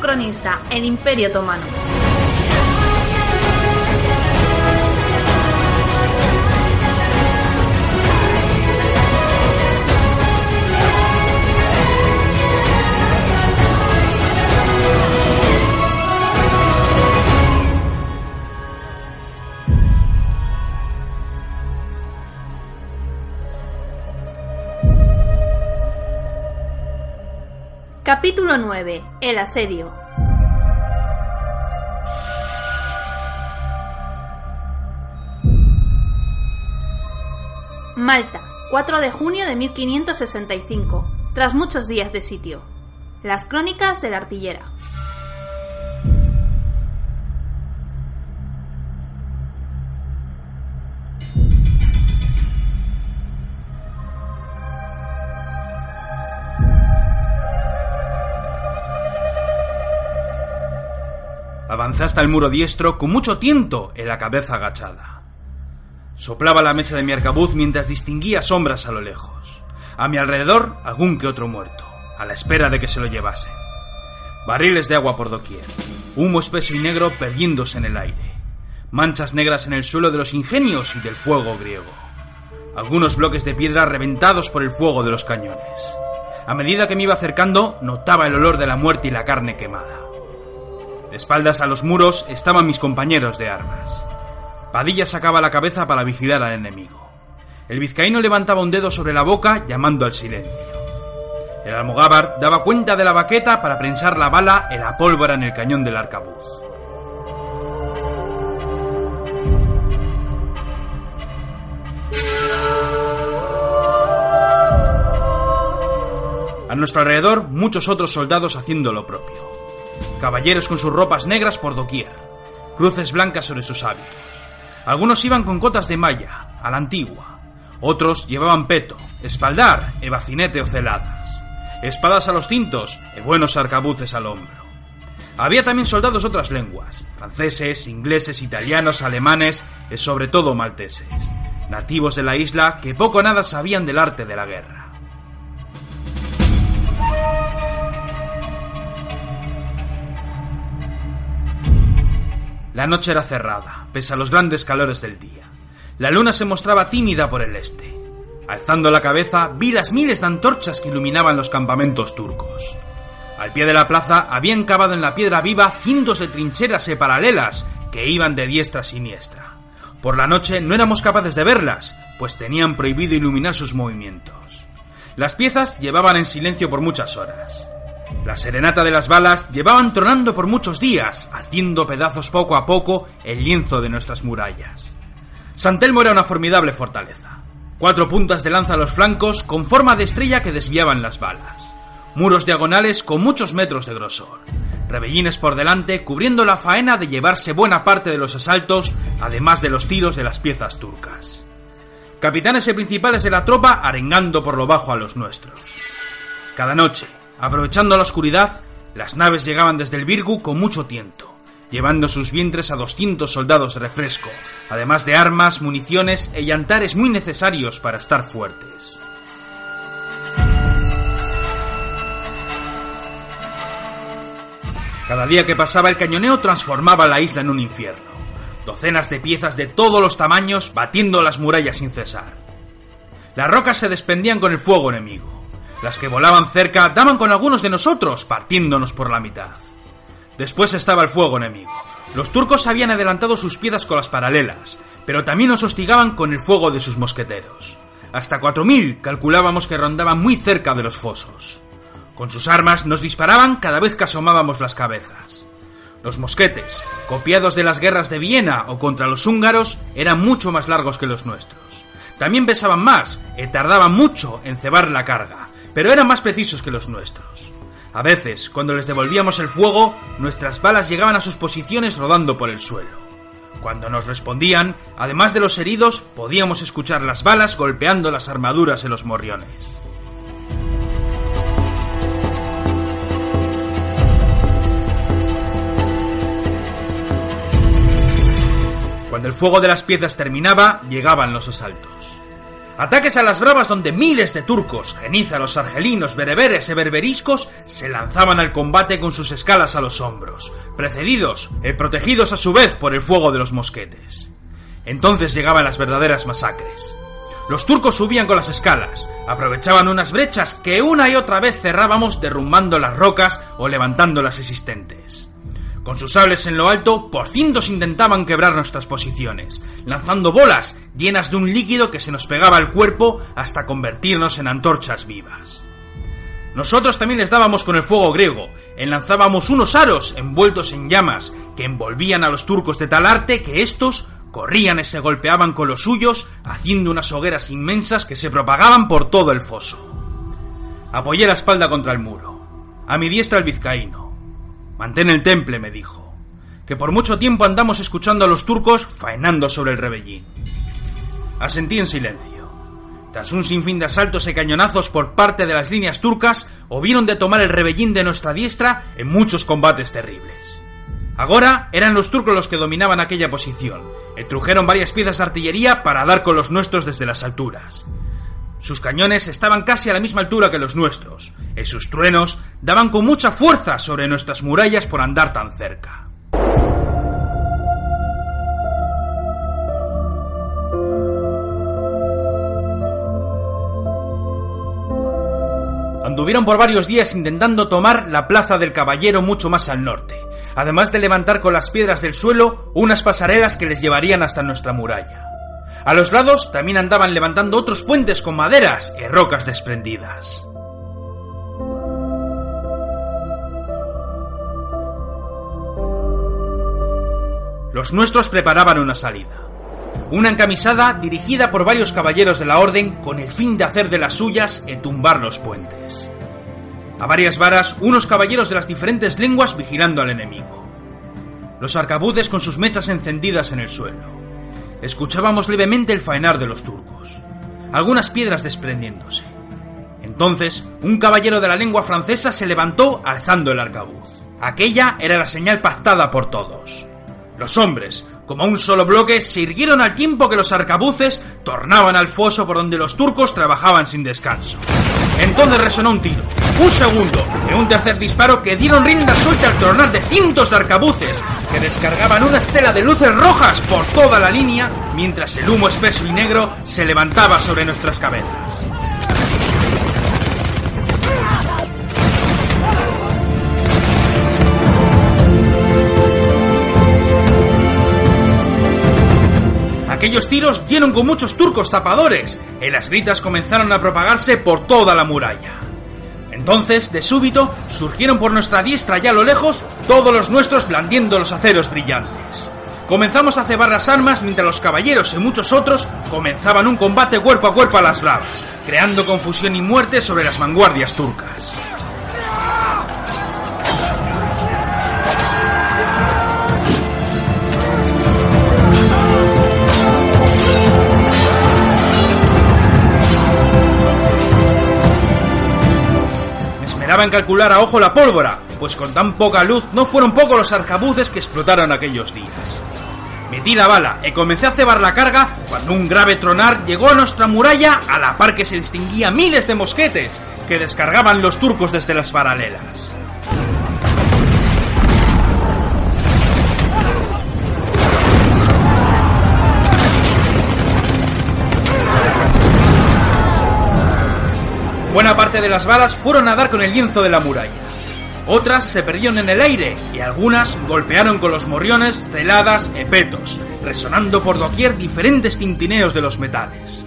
cronista, el Imperio Otomano. Capítulo 9. El asedio. Malta, 4 de junio de 1565, tras muchos días de sitio. Las crónicas de la artillera. Avancé hasta el muro diestro con mucho tiento en la cabeza agachada. Soplaba la mecha de mi arcabuz mientras distinguía sombras a lo lejos. A mi alrededor, algún que otro muerto, a la espera de que se lo llevasen. Barriles de agua por doquier, humo espeso y negro perdiéndose en el aire, manchas negras en el suelo de los ingenios y del fuego griego. Algunos bloques de piedra reventados por el fuego de los cañones. A medida que me iba acercando, notaba el olor de la muerte y la carne quemada. De espaldas a los muros estaban mis compañeros de armas. Padilla sacaba la cabeza para vigilar al enemigo. El vizcaíno levantaba un dedo sobre la boca llamando al silencio. El almogávar daba cuenta de la baqueta para prensar la bala en la pólvora en el cañón del arcabuz. A nuestro alrededor muchos otros soldados haciendo lo propio. Caballeros con sus ropas negras por doquier, cruces blancas sobre sus hábitos. Algunos iban con cotas de malla, a la antigua. Otros llevaban peto, espaldar e bacinete o celadas. Espadas a los cintos e buenos arcabuces al hombro. Había también soldados de otras lenguas, franceses, ingleses, italianos, alemanes y sobre todo malteses, nativos de la isla que poco o nada sabían del arte de la guerra. La noche era cerrada, pese a los grandes calores del día. La luna se mostraba tímida por el este. Alzando la cabeza, vi las miles de antorchas que iluminaban los campamentos turcos. Al pie de la plaza habían cavado en la piedra viva cientos de trincheras e paralelas que iban de diestra a siniestra. Por la noche no éramos capaces de verlas, pues tenían prohibido iluminar sus movimientos. Las piezas llevaban en silencio por muchas horas. La serenata de las balas llevaban tronando por muchos días, haciendo pedazos poco a poco el lienzo de nuestras murallas. San Telmo era una formidable fortaleza. Cuatro puntas de lanza a los flancos con forma de estrella que desviaban las balas. Muros diagonales con muchos metros de grosor. Rebellines por delante cubriendo la faena de llevarse buena parte de los asaltos, además de los tiros de las piezas turcas. Capitanes y principales de la tropa arengando por lo bajo a los nuestros. Cada noche, Aprovechando la oscuridad, las naves llegaban desde el Virgu con mucho tiento, llevando sus vientres a 200 soldados de refresco, además de armas, municiones e llantares muy necesarios para estar fuertes. Cada día que pasaba el cañoneo transformaba la isla en un infierno. Docenas de piezas de todos los tamaños batiendo las murallas sin cesar. Las rocas se desprendían con el fuego enemigo. Las que volaban cerca daban con algunos de nosotros, partiéndonos por la mitad. Después estaba el fuego enemigo. Los turcos habían adelantado sus piezas con las paralelas, pero también nos hostigaban con el fuego de sus mosqueteros. Hasta 4.000 calculábamos que rondaban muy cerca de los fosos. Con sus armas nos disparaban cada vez que asomábamos las cabezas. Los mosquetes, copiados de las guerras de Viena o contra los húngaros, eran mucho más largos que los nuestros. También pesaban más y tardaban mucho en cebar la carga, pero eran más precisos que los nuestros. A veces, cuando les devolvíamos el fuego, nuestras balas llegaban a sus posiciones rodando por el suelo. Cuando nos respondían, además de los heridos, podíamos escuchar las balas golpeando las armaduras en los morriones. Cuando el fuego de las piezas terminaba, llegaban los asaltos. Ataques a las bravas donde miles de turcos, genízaros, argelinos, bereberes y berberiscos se lanzaban al combate con sus escalas a los hombros, precedidos y protegidos a su vez por el fuego de los mosquetes. Entonces llegaban las verdaderas masacres. Los turcos subían con las escalas, aprovechaban unas brechas que una y otra vez cerrábamos derrumbando las rocas o levantando las existentes. Con sus sables en lo alto, por cientos intentaban quebrar nuestras posiciones, lanzando bolas llenas de un líquido que se nos pegaba al cuerpo hasta convertirnos en antorchas vivas. Nosotros también les dábamos con el fuego griego, enlanzábamos unos aros envueltos en llamas que envolvían a los turcos de tal arte que estos corrían y se golpeaban con los suyos, haciendo unas hogueras inmensas que se propagaban por todo el foso. Apoyé la espalda contra el muro. A mi diestra el vizcaíno. Mantén el temple, me dijo, que por mucho tiempo andamos escuchando a los turcos faenando sobre el rebellín. Asentí en silencio. Tras un sinfín de asaltos y cañonazos por parte de las líneas turcas, hubieron de tomar el rebellín de nuestra diestra en muchos combates terribles. Ahora eran los turcos los que dominaban aquella posición, trujeron varias piezas de artillería para dar con los nuestros desde las alturas. Sus cañones estaban casi a la misma altura que los nuestros, y sus truenos daban con mucha fuerza sobre nuestras murallas por andar tan cerca. Anduvieron por varios días intentando tomar la plaza del Caballero mucho más al norte, además de levantar con las piedras del suelo unas pasarelas que les llevarían hasta nuestra muralla. A los lados también andaban levantando otros puentes con maderas y rocas desprendidas. Los nuestros preparaban una salida. Una encamisada dirigida por varios caballeros de la orden con el fin de hacer de las suyas y tumbar los puentes. A varias varas, unos caballeros de las diferentes lenguas vigilando al enemigo. Los arcabuces con sus mechas encendidas en el suelo. Escuchábamos levemente el faenar de los turcos. Algunas piedras desprendiéndose. Entonces, un caballero de la lengua francesa se levantó alzando el arcabuz. Aquella era la señal pactada por todos. Los hombres, como un solo bloque, se irguieron al tiempo que los arcabuces tornaban al foso por donde los turcos trabajaban sin descanso. Entonces resonó un tiro, un segundo y un tercer disparo que dieron rienda suelta al tronar de cientos de arcabuces que descargaban una estela de luces rojas por toda la línea mientras el humo espeso y negro se levantaba sobre nuestras cabezas. Aquellos tiros dieron con muchos turcos tapadores, y las gritas comenzaron a propagarse por toda la muralla. Entonces, de súbito, surgieron por nuestra diestra y a lo lejos todos los nuestros blandiendo los aceros brillantes. Comenzamos a cebar las armas mientras los caballeros y muchos otros comenzaban un combate cuerpo a cuerpo a las bravas, creando confusión y muerte sobre las vanguardias turcas. Esperaba en calcular a ojo la pólvora, pues con tan poca luz no fueron pocos los arcabuces que explotaron aquellos días. Metí la bala y comencé a cebar la carga cuando un grave tronar llegó a nuestra muralla a la par que se distinguía miles de mosquetes que descargaban los turcos desde las paralelas. Buena parte de las balas fueron a dar con el lienzo de la muralla. Otras se perdieron en el aire y algunas golpearon con los morriones, celadas e petos, resonando por doquier diferentes tintineos de los metales.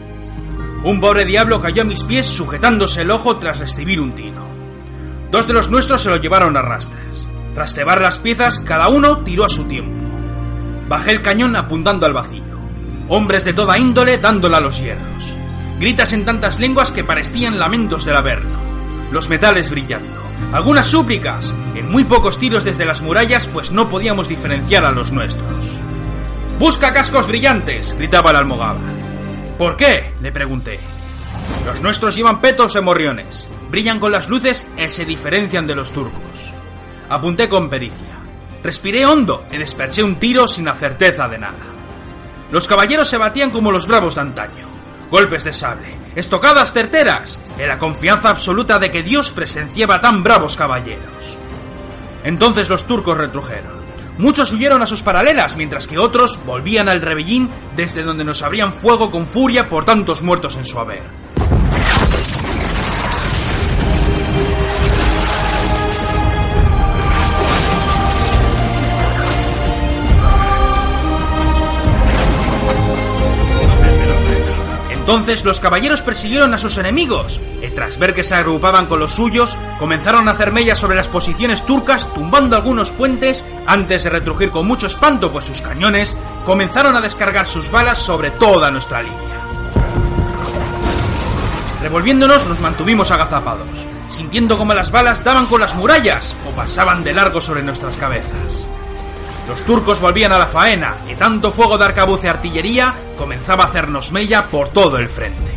Un pobre diablo cayó a mis pies sujetándose el ojo tras recibir un tiro. Dos de los nuestros se lo llevaron a rastras. Tras cebar las piezas, cada uno tiró a su tiempo. Bajé el cañón apuntando al vacío. Hombres de toda índole dándole a los hierros. Gritas en tantas lenguas que parecían lamentos del Averno. Los metales brillando. Algunas súplicas. En muy pocos tiros desde las murallas, pues no podíamos diferenciar a los nuestros. ¡Busca cascos brillantes! gritaba el almogávar. ¿Por qué? le pregunté. Los nuestros llevan petos de morriones. Brillan con las luces y se diferencian de los turcos. Apunté con pericia. Respiré hondo y desperché un tiro sin la certeza de nada. Los caballeros se batían como los bravos de antaño golpes de sable, estocadas certeras, en la confianza absoluta de que Dios presenciaba tan bravos caballeros. Entonces los turcos retrujeron. Muchos huyeron a sus paralelas, mientras que otros volvían al rebellín desde donde nos abrían fuego con furia por tantos muertos en su haber. Entonces los caballeros persiguieron a sus enemigos, y tras ver que se agrupaban con los suyos, comenzaron a hacer mellas sobre las posiciones turcas, tumbando algunos puentes, antes de retrujir con mucho espanto, pues sus cañones comenzaron a descargar sus balas sobre toda nuestra línea. Revolviéndonos nos mantuvimos agazapados, sintiendo como las balas daban con las murallas o pasaban de largo sobre nuestras cabezas. Los turcos volvían a la faena y tanto fuego de arcabuz y artillería comenzaba a hacernos mella por todo el frente.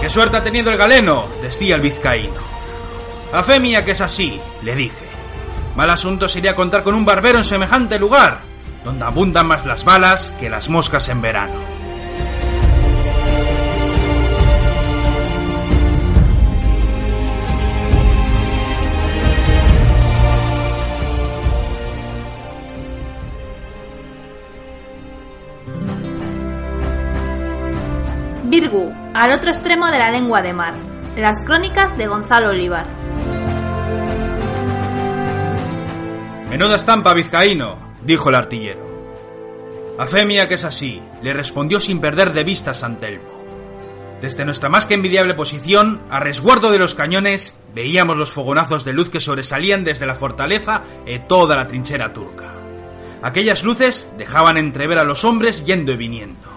¡Qué suerte ha tenido el galeno! decía el vizcaíno. A fe mía que es así, le dije. Mal asunto sería contar con un barbero en semejante lugar, donde abundan más las balas que las moscas en verano. Virgu, al otro extremo de la lengua de mar. Las crónicas de Gonzalo Olivar. Menuda estampa, vizcaíno, dijo el artillero. A fe mía que es así, le respondió sin perder de vista San Telmo. Desde nuestra más que envidiable posición, a resguardo de los cañones, veíamos los fogonazos de luz que sobresalían desde la fortaleza e toda la trinchera turca. Aquellas luces dejaban entrever a los hombres yendo y viniendo.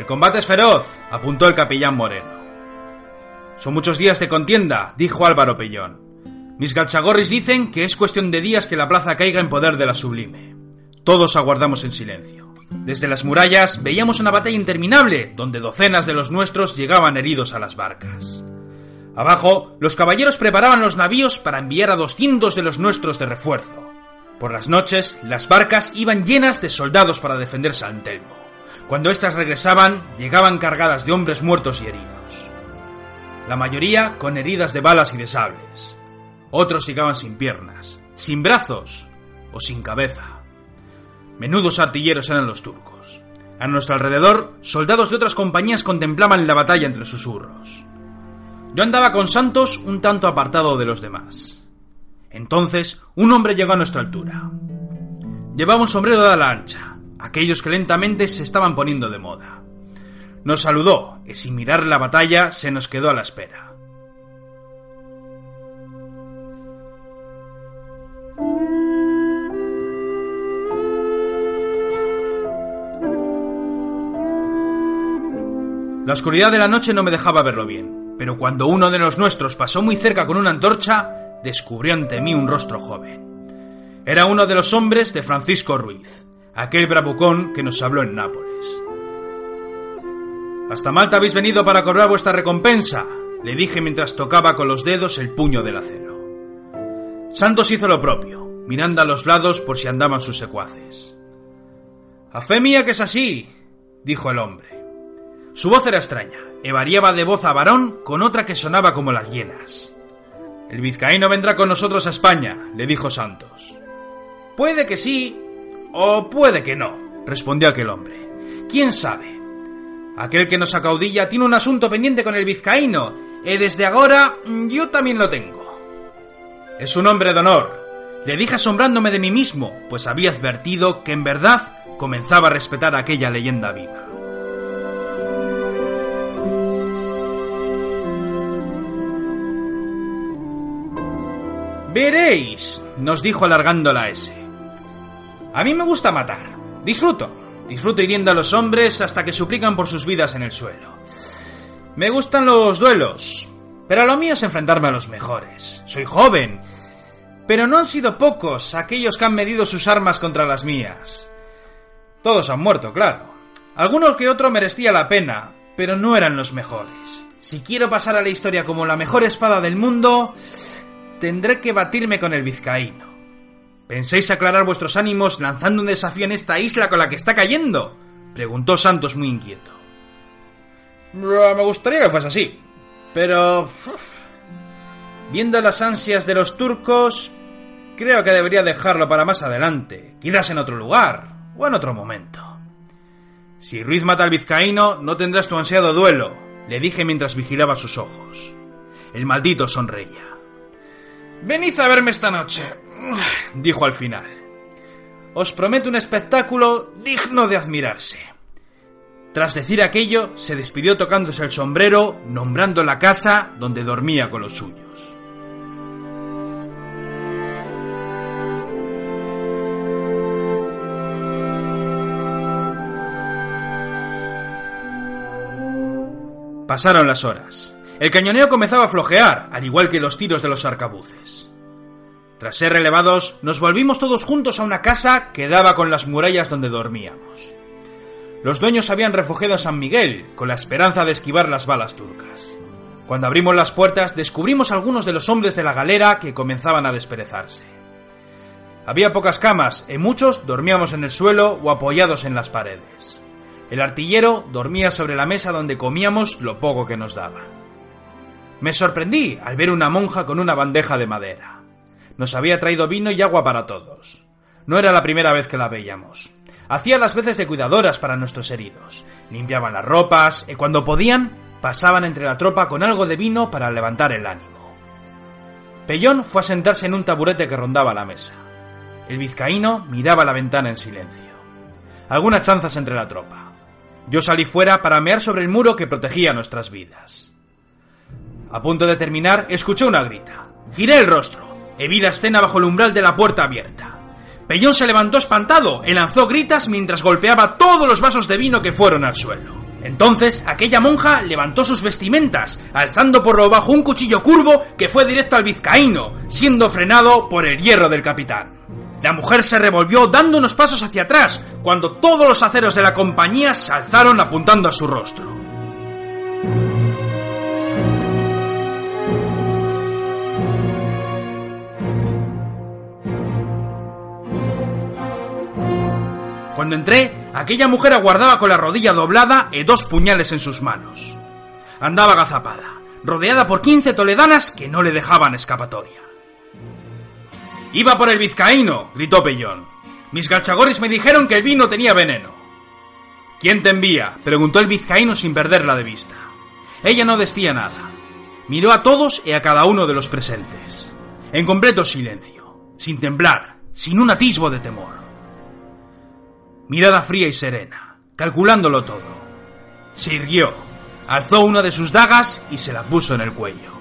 El combate es feroz, apuntó el capellán Moreno. Son muchos días de contienda, dijo Álvaro Pellón. Mis galchagorris dicen que es cuestión de días que la plaza caiga en poder de la sublime. Todos aguardamos en silencio. Desde las murallas veíamos una batalla interminable, donde docenas de los nuestros llegaban heridos a las barcas. Abajo, los caballeros preparaban los navíos para enviar a doscientos de los nuestros de refuerzo. Por las noches, las barcas iban llenas de soldados para defender San Telmo. Cuando éstas regresaban, llegaban cargadas de hombres muertos y heridos. La mayoría con heridas de balas y de sables. Otros llegaban sin piernas, sin brazos o sin cabeza. Menudos artilleros eran los turcos. A nuestro alrededor, soldados de otras compañías contemplaban la batalla entre susurros. Yo andaba con Santos un tanto apartado de los demás. Entonces, un hombre llegó a nuestra altura. Llevaba un sombrero de ala ancha, aquellos que lentamente se estaban poniendo de moda. Nos saludó y sin mirar la batalla se nos quedó a la espera. La oscuridad de la noche no me dejaba verlo bien, pero cuando uno de los nuestros pasó muy cerca con una antorcha, descubrió ante mí un rostro joven. Era uno de los hombres de Francisco Ruiz, aquel bravucón que nos habló en Nápoles. Hasta Malta habéis venido para cobrar vuestra recompensa, le dije mientras tocaba con los dedos el puño del acero. Santos hizo lo propio, mirando a los lados por si andaban sus secuaces. A fe mía que es así, dijo el hombre. Su voz era extraña, y variaba de voz a varón con otra que sonaba como las hienas. El vizcaíno vendrá con nosotros a España, le dijo Santos. Puede que sí, o puede que no, respondió aquel hombre. ¿Quién sabe? Aquel que nos acaudilla tiene un asunto pendiente con el vizcaíno, y desde ahora yo también lo tengo. Es un hombre de honor. Le dije asombrándome de mí mismo, pues había advertido que en verdad comenzaba a respetar aquella leyenda viva. Veréis, nos dijo alargando la S. A mí me gusta matar. Disfruto. Disfruto hiriendo a los hombres hasta que suplican por sus vidas en el suelo. Me gustan los duelos, pero lo mío es enfrentarme a los mejores. Soy joven, pero no han sido pocos aquellos que han medido sus armas contra las mías. Todos han muerto, claro. Alguno que otro merecía la pena, pero no eran los mejores. Si quiero pasar a la historia como la mejor espada del mundo, tendré que batirme con el vizcaíno. ¿Pensáis aclarar vuestros ánimos lanzando un desafío en esta isla con la que está cayendo? preguntó Santos muy inquieto. Me gustaría que fuese así, pero... viendo las ansias de los turcos, creo que debería dejarlo para más adelante, quizás en otro lugar o en otro momento. Si Ruiz mata al vizcaíno, no tendrás tu ansiado duelo, le dije mientras vigilaba sus ojos. El maldito sonreía. Venid a verme esta noche, dijo al final. Os prometo un espectáculo digno de admirarse. Tras decir aquello, se despidió tocándose el sombrero, nombrando la casa donde dormía con los suyos. Pasaron las horas. El cañoneo comenzaba a flojear, al igual que los tiros de los arcabuces. Tras ser relevados, nos volvimos todos juntos a una casa que daba con las murallas donde dormíamos. Los dueños habían refugiado a San Miguel, con la esperanza de esquivar las balas turcas. Cuando abrimos las puertas, descubrimos algunos de los hombres de la galera que comenzaban a desperezarse. Había pocas camas, y muchos dormíamos en el suelo o apoyados en las paredes. El artillero dormía sobre la mesa donde comíamos lo poco que nos daba. Me sorprendí al ver una monja con una bandeja de madera. Nos había traído vino y agua para todos. No era la primera vez que la veíamos. Hacía las veces de cuidadoras para nuestros heridos, limpiaban las ropas y cuando podían pasaban entre la tropa con algo de vino para levantar el ánimo. Pellón fue a sentarse en un taburete que rondaba la mesa. El vizcaíno miraba la ventana en silencio. Algunas chanzas entre la tropa. Yo salí fuera para mear sobre el muro que protegía nuestras vidas. A punto de terminar, escuché una grita. Giré el rostro y la escena bajo el umbral de la puerta abierta. Pellón se levantó espantado y lanzó gritas mientras golpeaba todos los vasos de vino que fueron al suelo. Entonces, aquella monja levantó sus vestimentas, alzando por lo bajo un cuchillo curvo que fue directo al vizcaíno, siendo frenado por el hierro del capitán. La mujer se revolvió dando unos pasos hacia atrás, cuando todos los aceros de la compañía se alzaron apuntando a su rostro. Cuando entré, aquella mujer aguardaba con la rodilla doblada y dos puñales en sus manos. Andaba agazapada, rodeada por quince toledanas que no le dejaban escapatoria. Iba por el vizcaíno, gritó Pellón. Mis galchagorris me dijeron que el vino tenía veneno. ¿Quién te envía? preguntó el vizcaíno sin perderla de vista. Ella no decía nada. Miró a todos y a cada uno de los presentes. En completo silencio, sin temblar, sin un atisbo de temor mirada fría y serena, calculándolo todo. Se irguió, alzó una de sus dagas y se la puso en el cuello.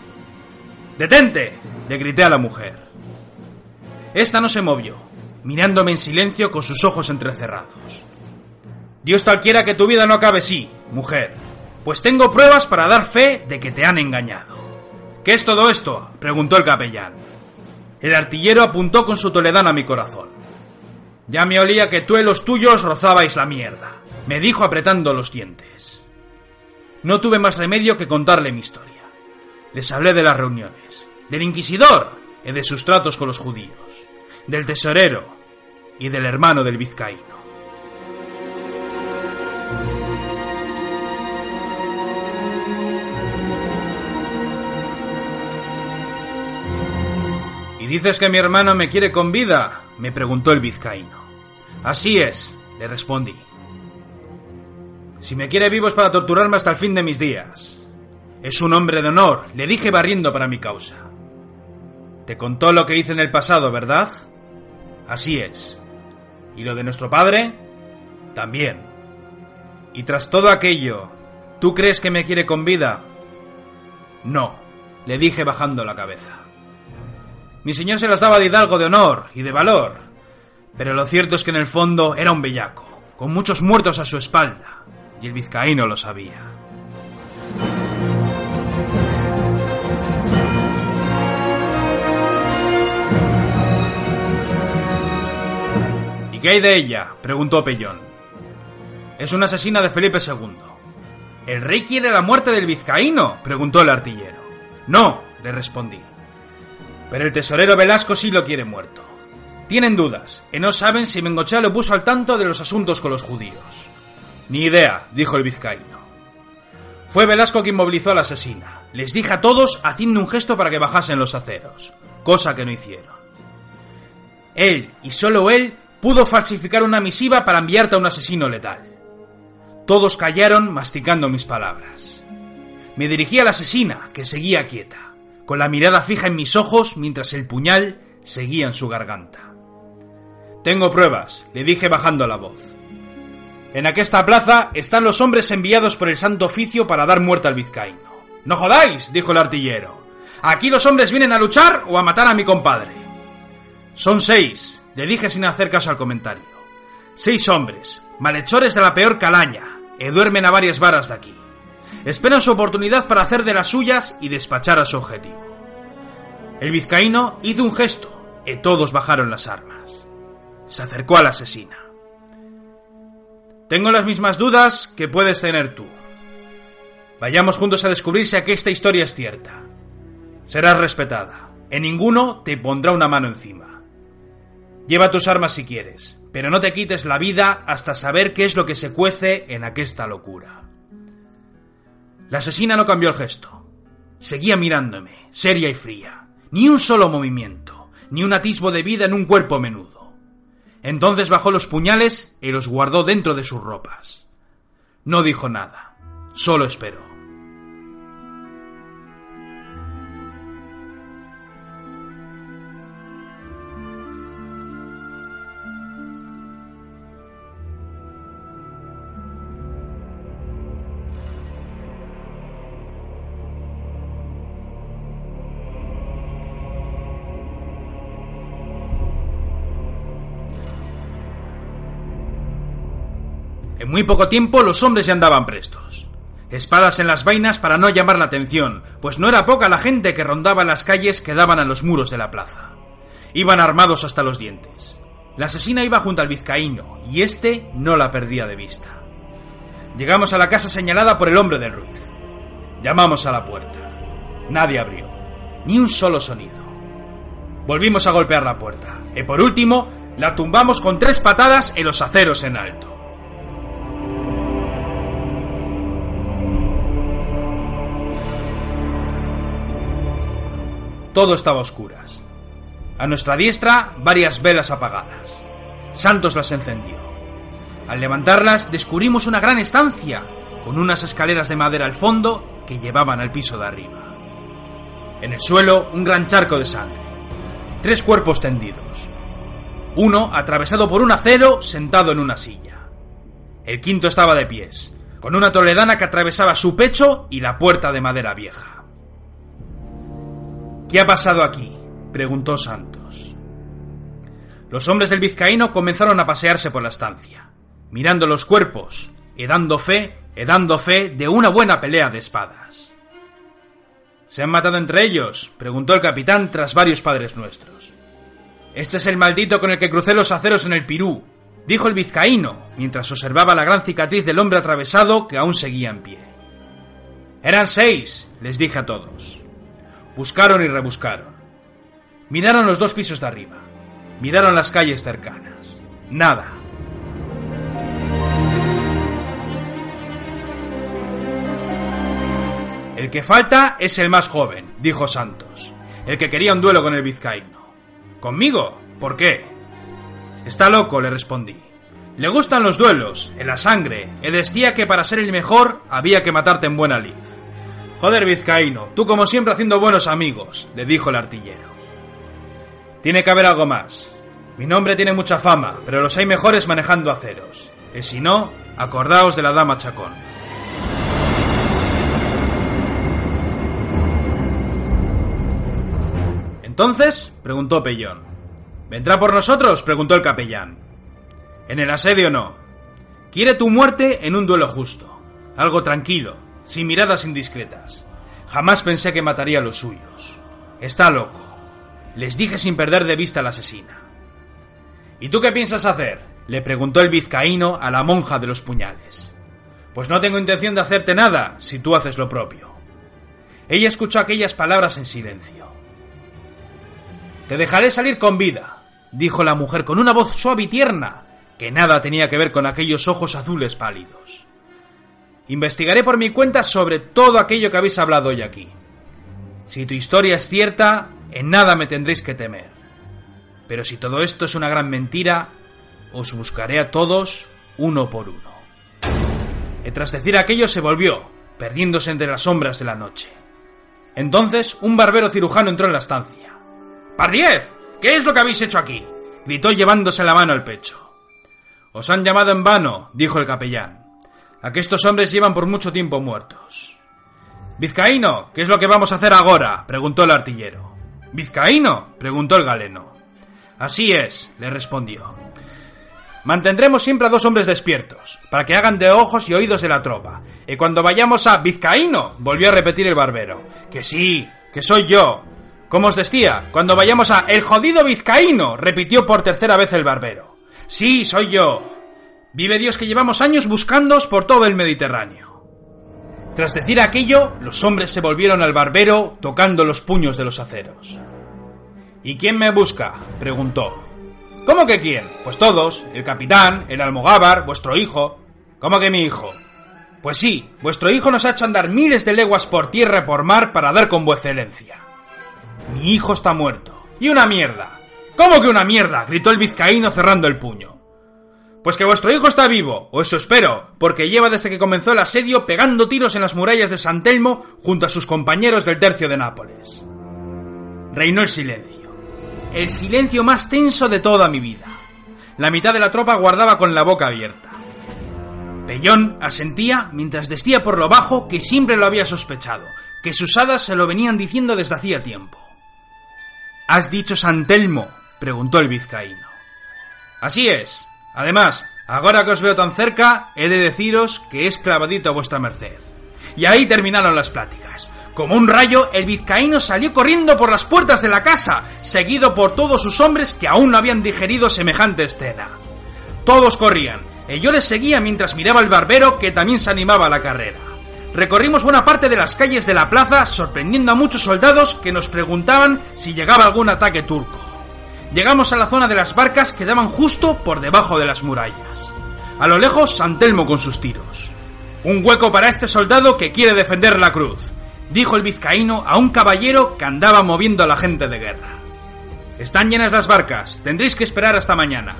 ¡Detente! le grité a la mujer. Esta no se movió, mirándome en silencio con sus ojos entrecerrados. Dios talquiera que tu vida no acabe así, mujer, pues tengo pruebas para dar fe de que te han engañado. ¿Qué es todo esto? preguntó el capellán. El artillero apuntó con su toledana a mi corazón. Ya me olía que tú y los tuyos rozabais la mierda, me dijo apretando los dientes. No tuve más remedio que contarle mi historia. Les hablé de las reuniones, del inquisidor y de sus tratos con los judíos, del tesorero y del hermano del vizcaíno. ¿Y dices que mi hermano me quiere con vida? me preguntó el vizcaíno. Así es, le respondí. Si me quiere vivo es para torturarme hasta el fin de mis días. Es un hombre de honor, le dije barriendo para mi causa. Te contó lo que hice en el pasado, ¿verdad? Así es. ¿Y lo de nuestro padre? También. Y tras todo aquello, ¿tú crees que me quiere con vida? No, le dije bajando la cabeza. Mi señor se las daba de hidalgo de honor y de valor, pero lo cierto es que en el fondo era un bellaco, con muchos muertos a su espalda, y el vizcaíno lo sabía. ¿Y qué hay de ella? preguntó Pellón. Es una asesina de Felipe II. ¿El rey quiere la muerte del vizcaíno? preguntó el artillero. No, le respondí. Pero el tesorero Velasco sí lo quiere muerto. Tienen dudas, y no saben si Mengochea lo puso al tanto de los asuntos con los judíos. Ni idea, dijo el vizcaíno. Fue Velasco quien movilizó a la asesina. Les dije a todos haciendo un gesto para que bajasen los aceros, cosa que no hicieron. Él, y solo él, pudo falsificar una misiva para enviarte a un asesino letal. Todos callaron masticando mis palabras. Me dirigí a la asesina, que seguía quieta, con la mirada fija en mis ojos mientras el puñal seguía en su garganta. Tengo pruebas, le dije bajando la voz. En aquesta plaza están los hombres enviados por el Santo Oficio para dar muerte al vizcaíno. No jodáis, dijo el artillero. Aquí los hombres vienen a luchar o a matar a mi compadre. Son seis, le dije sin hacer caso al comentario. Seis hombres, malhechores de la peor calaña, que duermen a varias varas de aquí. Esperan su oportunidad para hacer de las suyas y despachar a su objetivo. El vizcaíno hizo un gesto y todos bajaron las armas. Se acercó a la asesina. Tengo las mismas dudas que puedes tener tú. Vayamos juntos a descubrir si esta historia es cierta. Serás respetada. En ninguno te pondrá una mano encima. Lleva tus armas si quieres, pero no te quites la vida hasta saber qué es lo que se cuece en aquesta locura. La asesina no cambió el gesto. Seguía mirándome, seria y fría. Ni un solo movimiento, ni un atisbo de vida en un cuerpo menudo. Entonces bajó los puñales y los guardó dentro de sus ropas. No dijo nada, solo esperó. En muy poco tiempo los hombres ya andaban prestos. Espadas en las vainas para no llamar la atención, pues no era poca la gente que rondaba las calles que daban a los muros de la plaza. Iban armados hasta los dientes. La asesina iba junto al vizcaíno, y éste no la perdía de vista. Llegamos a la casa señalada por el hombre del Ruiz. Llamamos a la puerta. Nadie abrió. Ni un solo sonido. Volvimos a golpear la puerta. Y por último, la tumbamos con tres patadas en los aceros en alto. Todo estaba a oscuras. A nuestra diestra, varias velas apagadas. Santos las encendió. Al levantarlas, descubrimos una gran estancia, con unas escaleras de madera al fondo que llevaban al piso de arriba. En el suelo, un gran charco de sangre. Tres cuerpos tendidos. Uno atravesado por un acero sentado en una silla. El quinto estaba de pies, con una toledana que atravesaba su pecho y la puerta de madera vieja. ¿Qué ha pasado aquí? preguntó Santos. Los hombres del vizcaíno comenzaron a pasearse por la estancia, mirando los cuerpos y dando fe, y dando fe de una buena pelea de espadas. ¿Se han matado entre ellos? preguntó el capitán tras varios padres nuestros. Este es el maldito con el que crucé los aceros en el Pirú, dijo el vizcaíno, mientras observaba la gran cicatriz del hombre atravesado que aún seguía en pie. Eran seis, les dije a todos. Buscaron y rebuscaron. Miraron los dos pisos de arriba. Miraron las calles cercanas. Nada. El que falta es el más joven, dijo Santos, el que quería un duelo con el vizcaíno. ¿Conmigo? ¿Por qué? Está loco, le respondí. Le gustan los duelos, en la sangre, y decía que para ser el mejor había que matarte en buena lid. Joder, vizcaíno, tú como siempre haciendo buenos amigos, le dijo el artillero. Tiene que haber algo más. Mi nombre tiene mucha fama, pero los hay mejores manejando aceros. Y si no, acordaos de la dama Chacón. Entonces, preguntó Pellón. ¿Vendrá por nosotros? preguntó el capellán. En el asedio no. Quiere tu muerte en un duelo justo. Algo tranquilo, sin miradas indiscretas. Jamás pensé que mataría a los suyos. Está loco. Les dije sin perder de vista a la asesina. ¿Y tú qué piensas hacer? le preguntó el vizcaíno a la monja de los puñales. Pues no tengo intención de hacerte nada si tú haces lo propio. Ella escuchó aquellas palabras en silencio. Te dejaré salir con vida, dijo la mujer con una voz suave y tierna, que nada tenía que ver con aquellos ojos azules pálidos. Investigaré por mi cuenta sobre todo aquello que habéis hablado hoy aquí. Si tu historia es cierta, en nada me tendréis que temer. Pero si todo esto es una gran mentira, os buscaré a todos uno por uno. Y tras decir aquello se volvió, perdiéndose entre las sombras de la noche. Entonces un barbero cirujano entró en la estancia. ¡Pardiez! ¿Qué es lo que habéis hecho aquí? gritó llevándose la mano al pecho. Os han llamado en vano, dijo el capellán. Aquestos hombres llevan por mucho tiempo muertos. Vizcaíno, ¿qué es lo que vamos a hacer ahora? preguntó el artillero. ¿Vizcaíno? preguntó el galeno. Así es, le respondió. Mantendremos siempre a dos hombres despiertos, para que hagan de ojos y oídos de la tropa. Y cuando vayamos a Vizcaíno, volvió a repetir el barbero. Que sí, que soy yo. Como os decía, cuando vayamos a El jodido Vizcaíno, repitió por tercera vez el barbero. Sí, soy yo. Vive Dios que llevamos años buscándoos por todo el Mediterráneo. Tras decir aquello, los hombres se volvieron al barbero tocando los puños de los aceros. ¿Y quién me busca? preguntó. ¿Cómo que quién? Pues todos, el capitán, el almogávar, vuestro hijo. ¿Cómo que mi hijo? Pues sí, vuestro hijo nos ha hecho andar miles de leguas por tierra y por mar para dar con vuestra excelencia. Mi hijo está muerto. ¡Y una mierda! ¿Cómo que una mierda? gritó el vizcaíno cerrando el puño. Pues que vuestro hijo está vivo, o eso espero, porque lleva desde que comenzó el asedio pegando tiros en las murallas de San Telmo junto a sus compañeros del tercio de Nápoles. Reinó el silencio el silencio más tenso de toda mi vida. La mitad de la tropa guardaba con la boca abierta. Pellón asentía mientras decía por lo bajo que siempre lo había sospechado, que sus hadas se lo venían diciendo desde hacía tiempo. ¿Has dicho San Telmo? preguntó el vizcaíno. Así es. Además, ahora que os veo tan cerca, he de deciros que es clavadito a vuestra merced. Y ahí terminaron las pláticas. Como un rayo, el vizcaíno salió corriendo por las puertas de la casa, seguido por todos sus hombres que aún no habían digerido semejante escena. Todos corrían, y yo les seguía mientras miraba al barbero que también se animaba a la carrera. Recorrimos buena parte de las calles de la plaza, sorprendiendo a muchos soldados que nos preguntaban si llegaba algún ataque turco. Llegamos a la zona de las barcas que daban justo por debajo de las murallas. A lo lejos, Santelmo con sus tiros. Un hueco para este soldado que quiere defender la cruz dijo el vizcaíno a un caballero que andaba moviendo a la gente de guerra. Están llenas las barcas, tendréis que esperar hasta mañana.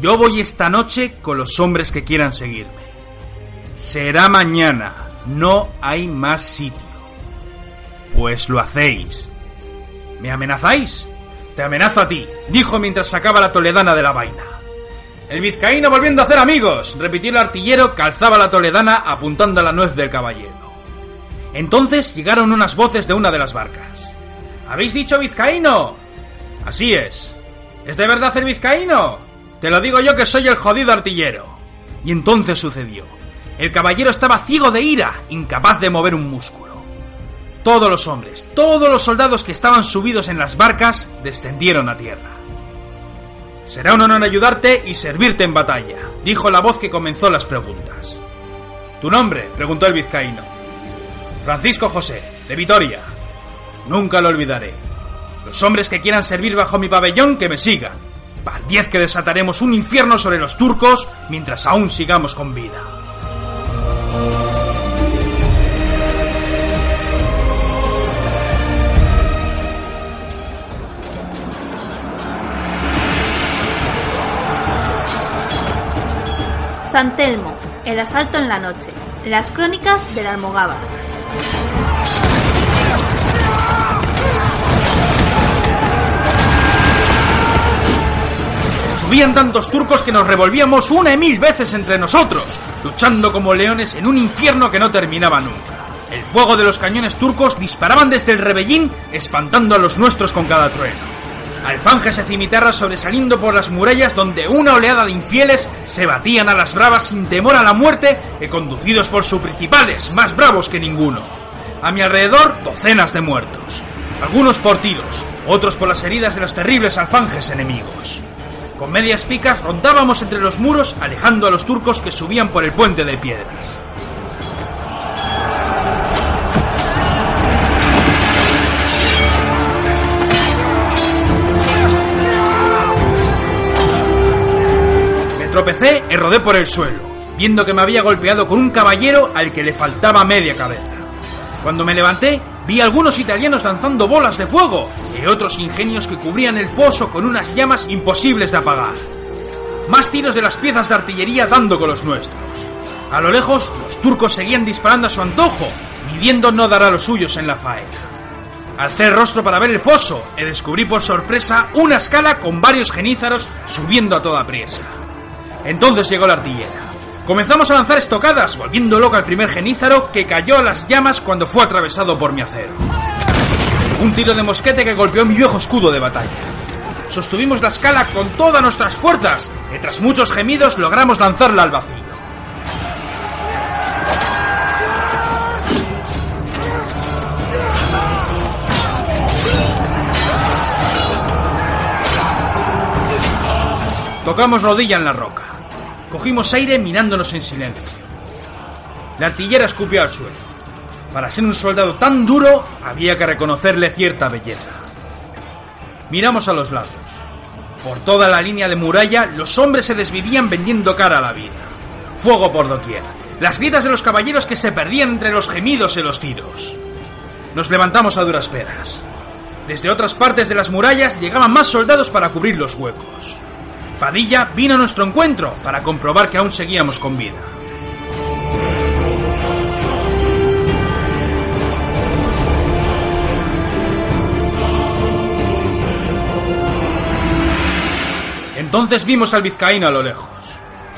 Yo voy esta noche con los hombres que quieran seguirme. Será mañana, no hay más sitio. Pues lo hacéis. ¿Me amenazáis? Te amenazo a ti, dijo mientras sacaba la toledana de la vaina. El vizcaíno volviendo a hacer amigos, repitió el artillero que alzaba la toledana apuntando a la nuez del caballero. Entonces llegaron unas voces de una de las barcas. ¿Habéis dicho vizcaíno? Así es. ¿Es de verdad el vizcaíno? Te lo digo yo que soy el jodido artillero. Y entonces sucedió. El caballero estaba ciego de ira, incapaz de mover un músculo. Todos los hombres, todos los soldados que estaban subidos en las barcas, descendieron a tierra. Será un honor ayudarte y servirte en batalla, dijo la voz que comenzó las preguntas. ¿Tu nombre? preguntó el vizcaíno. Francisco José, de Vitoria. Nunca lo olvidaré. Los hombres que quieran servir bajo mi pabellón, que me sigan. Par diez que desataremos un infierno sobre los turcos mientras aún sigamos con vida. San Telmo, el asalto en la noche. Las crónicas del Almogávar. Subían tantos turcos que nos revolvíamos una y mil veces entre nosotros, luchando como leones en un infierno que no terminaba nunca. El fuego de los cañones turcos disparaban desde el rebellín, espantando a los nuestros con cada trueno. Alfanjes y cimitarras sobresaliendo por las murallas donde una oleada de infieles se batían a las bravas sin temor a la muerte y conducidos por sus principales, más bravos que ninguno. A mi alrededor, docenas de muertos. Algunos por tiros, otros por las heridas de los terribles alfanjes enemigos. Con medias picas rondábamos entre los muros alejando a los turcos que subían por el puente de piedras. Tropecé y rodé por el suelo, viendo que me había golpeado con un caballero al que le faltaba media cabeza. Cuando me levanté, vi algunos italianos lanzando bolas de fuego y otros ingenios que cubrían el foso con unas llamas imposibles de apagar. Más tiros de las piezas de artillería dando con los nuestros. A lo lejos, los turcos seguían disparando a su antojo, midiendo no dar a los suyos en la faena. Alcé el rostro para ver el foso y descubrí por sorpresa una escala con varios genízaros subiendo a toda priesa. Entonces llegó la artillera. Comenzamos a lanzar estocadas, volviendo loco al primer genízaro que cayó a las llamas cuando fue atravesado por mi acero. Un tiro de mosquete que golpeó mi viejo escudo de batalla. Sostuvimos la escala con todas nuestras fuerzas y tras muchos gemidos logramos lanzarla al vacío. Tocamos rodilla en la roca. Cogimos aire mirándonos en silencio. La artillera escupió al suelo. Para ser un soldado tan duro, había que reconocerle cierta belleza. Miramos a los lados. Por toda la línea de muralla, los hombres se desvivían vendiendo cara a la vida. Fuego por doquier. Las gritas de los caballeros que se perdían entre los gemidos y los tiros. Nos levantamos a duras penas. Desde otras partes de las murallas llegaban más soldados para cubrir los huecos. Padilla vino a nuestro encuentro para comprobar que aún seguíamos con vida. Entonces vimos al vizcaíno a lo lejos,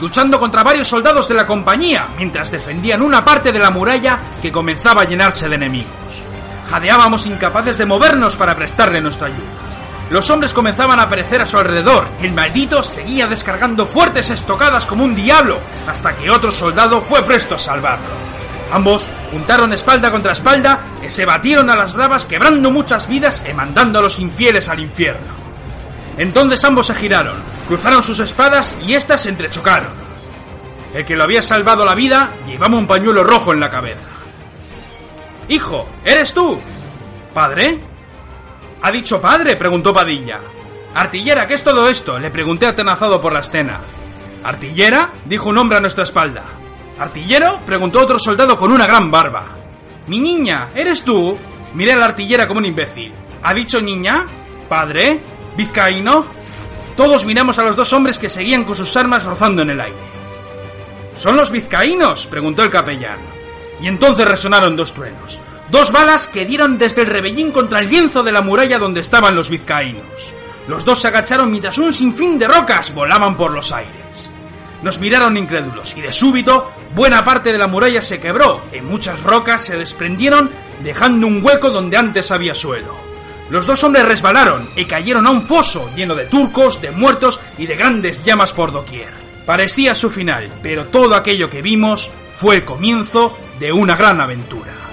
luchando contra varios soldados de la compañía mientras defendían una parte de la muralla que comenzaba a llenarse de enemigos. Jadeábamos incapaces de movernos para prestarle nuestra ayuda. Los hombres comenzaban a aparecer a su alrededor el maldito seguía descargando fuertes estocadas como un diablo hasta que otro soldado fue presto a salvarlo. Ambos juntaron espalda contra espalda y se batieron a las bravas quebrando muchas vidas y mandando a los infieles al infierno. Entonces ambos se giraron, cruzaron sus espadas y éstas se entrechocaron. El que lo había salvado la vida llevaba un pañuelo rojo en la cabeza. Hijo, ¿eres tú? ¿Padre? ¿Ha dicho padre? preguntó Padilla. Artillera, ¿qué es todo esto? le pregunté atenazado por la escena. ¿Artillera? dijo un hombre a nuestra espalda. ¿Artillero? preguntó otro soldado con una gran barba. Mi niña, ¿eres tú? Miré a la artillera como un imbécil. ¿Ha dicho niña? ¿Padre? ¿Vizcaíno? Todos miramos a los dos hombres que seguían con sus armas rozando en el aire. ¿Son los vizcaínos? preguntó el capellán. Y entonces resonaron dos truenos. Dos balas que dieron desde el rebellín contra el lienzo de la muralla donde estaban los vizcaínos. Los dos se agacharon mientras un sinfín de rocas volaban por los aires. Nos miraron incrédulos y de súbito buena parte de la muralla se quebró y muchas rocas se desprendieron dejando un hueco donde antes había suelo. Los dos hombres resbalaron y cayeron a un foso lleno de turcos, de muertos y de grandes llamas por doquier. Parecía su final, pero todo aquello que vimos fue el comienzo de una gran aventura.